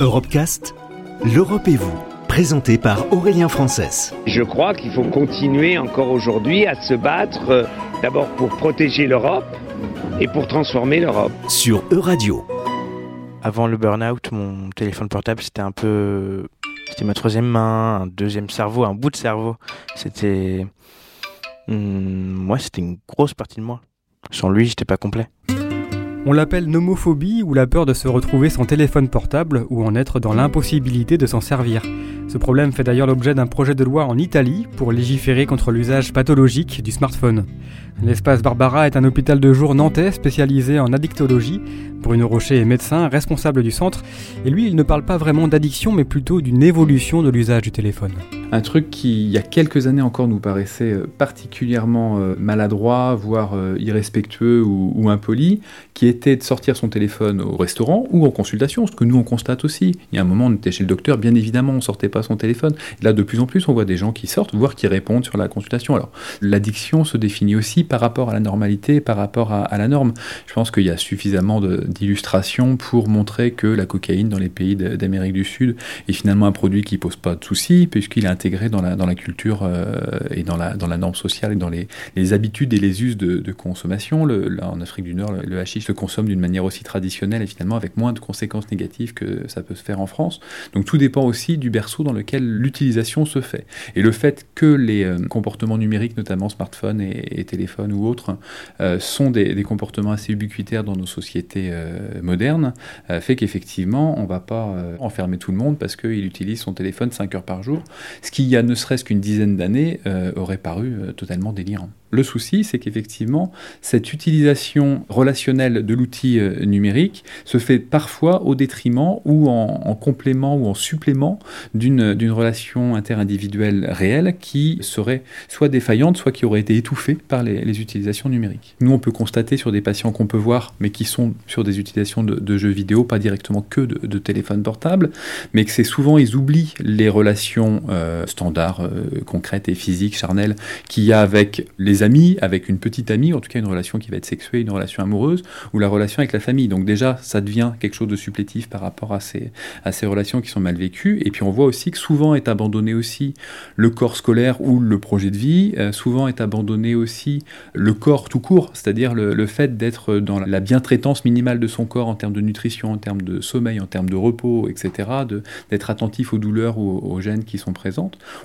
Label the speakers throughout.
Speaker 1: Europecast, l'Europe et vous, présenté par Aurélien Frances.
Speaker 2: Je crois qu'il faut continuer encore aujourd'hui à se battre euh, d'abord pour protéger l'Europe et pour transformer l'Europe.
Speaker 1: Sur Euradio.
Speaker 3: Avant le burn-out, mon téléphone portable, c'était un peu. C'était ma troisième main, un deuxième cerveau, un bout de cerveau. C'était. moi, hmm, c'était une grosse partie de moi. Sans lui, j'étais pas complet.
Speaker 4: On l'appelle nomophobie ou la peur de se retrouver sans téléphone portable ou en être dans l'impossibilité de s'en servir. Ce problème fait d'ailleurs l'objet d'un projet de loi en Italie pour légiférer contre l'usage pathologique du smartphone. L'espace Barbara est un hôpital de jour nantais spécialisé en addictologie. Bruno Rocher est médecin, responsable du centre, et lui, il ne parle pas vraiment d'addiction, mais plutôt d'une évolution de l'usage du téléphone.
Speaker 5: Un truc qui, il y a quelques années encore, nous paraissait euh, particulièrement euh, maladroit, voire euh, irrespectueux ou, impoli, qui était de sortir son téléphone au restaurant ou en consultation, ce que nous on constate aussi. Il y a un moment, on était chez le docteur, bien évidemment, on sortait pas son téléphone. là, de plus en plus, on voit des gens qui sortent, voire qui répondent sur la consultation. Alors, l'addiction se définit aussi par rapport à la normalité, par rapport à, la norme. Je pense qu'il y a suffisamment d'illustrations pour montrer que la cocaïne dans les pays d'Amérique du Sud est finalement un produit qui pose pas de soucis, puisqu'il est intégré dans la, dans la culture euh, et dans la, dans la norme sociale et dans les, les habitudes et les us de, consommation. En Afrique du Nord, le, le se consomme d'une manière aussi traditionnelle et finalement avec moins de conséquences négatives que ça peut se faire en France. Donc tout dépend aussi du berceau dans lequel l'utilisation se fait. Et le fait que les euh, comportements numériques, notamment smartphones et, et téléphones ou autres, euh, sont des, comportements assez ubiquitaires dans nos sociétés modernes, fait qu'effectivement, on ne va pas enfermer tout le monde parce qu'il utilise son téléphone 5 heures par jour, ce qui, il y a ne serait-ce qu'une dizaine d'années, aurait paru totalement délirant. Le souci, c'est qu'effectivement, cette utilisation relationnelle de l'outil euh, numérique se fait parfois au détriment ou en, complément ou en supplément d'une relation interindividuelle réelle qui serait soit défaillante, soit qui aurait été étouffée par les, utilisations numériques. Nous, on peut constater sur des patients qu'on peut voir, mais qui sont sur des utilisations de, jeux vidéo, pas directement que de, de téléphone portable, mais que c'est souvent, ils oublient les relations euh, standards, euh, concrètes et physiques, charnelles, qu'il y a avec les amis, avec une petite amie, en tout cas une relation qui va être sexuée, une relation amoureuse, ou la relation avec la famille. Donc déjà, ça devient quelque chose de supplétif par rapport à ces, à ces relations qui sont mal vécues. Et puis on voit aussi que souvent est abandonné aussi le corps scolaire ou le projet de vie, euh, souvent est abandonné aussi le corps tout court, c'est-à-dire le, fait d'être dans la bientraitance minimale de son corps en termes de nutrition, en termes de sommeil, en termes de repos, etc., d'être attentif aux douleurs ou aux, aux gènes qui sont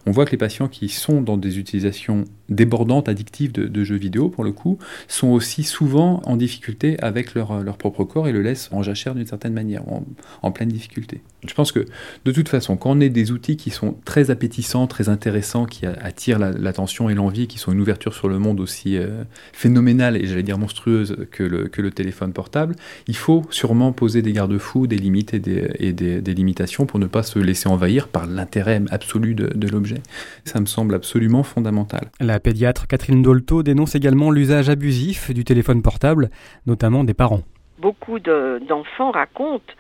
Speaker 5: On voit que les patients qui sont dans des utilisations débordantes, addictives, de, jeux vidéo, pour le coup, sont aussi souvent en difficulté avec leur, leur propre corps et le laissent en jachère d'une certaine manière, en, pleine difficulté. Je pense que de toute façon, quand on a des outils qui sont très appétissants, très intéressants, qui attirent l'attention et l'envie, qui sont une ouverture sur le monde aussi euh, phénoménale et j'allais dire monstrueuse que le, que le téléphone portable, il faut sûrement poser des garde-fous, des limites et, des, des, limitations pour ne pas se laisser envahir par l'intérêt absolu de, l'objet. Ça me semble absolument fondamental.
Speaker 4: Pédiatre Catherine Dolto dénonce également l'usage abusif du téléphone portable, notamment des parents.
Speaker 6: Beaucoup d'enfants racontent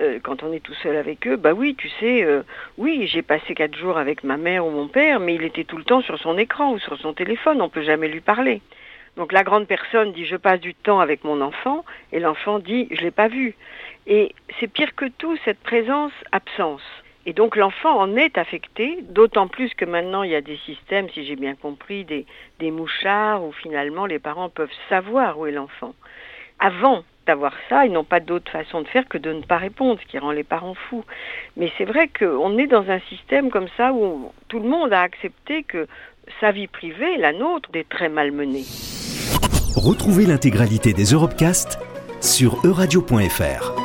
Speaker 6: euh, quand on est tout seul avec eux, bah oui, tu sais, euh, oui, j'ai passé quatre jours avec ma mère ou mon père, mais il était tout le temps sur son écran ou sur son téléphone, on peut jamais lui parler. Donc la grande personne dit je passe du temps avec mon enfant et l'enfant dit je l'ai pas vu. Et c'est pire que tout cette présence absence. Et donc l'enfant en est affecté, d'autant plus que maintenant il y a des systèmes, si j'ai bien compris, des, mouchards où finalement les parents peuvent savoir où est l'enfant. Avant d'avoir ça, ils n'ont pas d'autre façon de faire que de ne pas répondre, ce qui rend les parents fous. Mais c'est vrai qu'on est dans un système comme ça où tout le monde a accepté que sa vie privée, la nôtre, est très malmenée.
Speaker 1: Retrouvez l'intégralité des Europecast sur euradio.fr.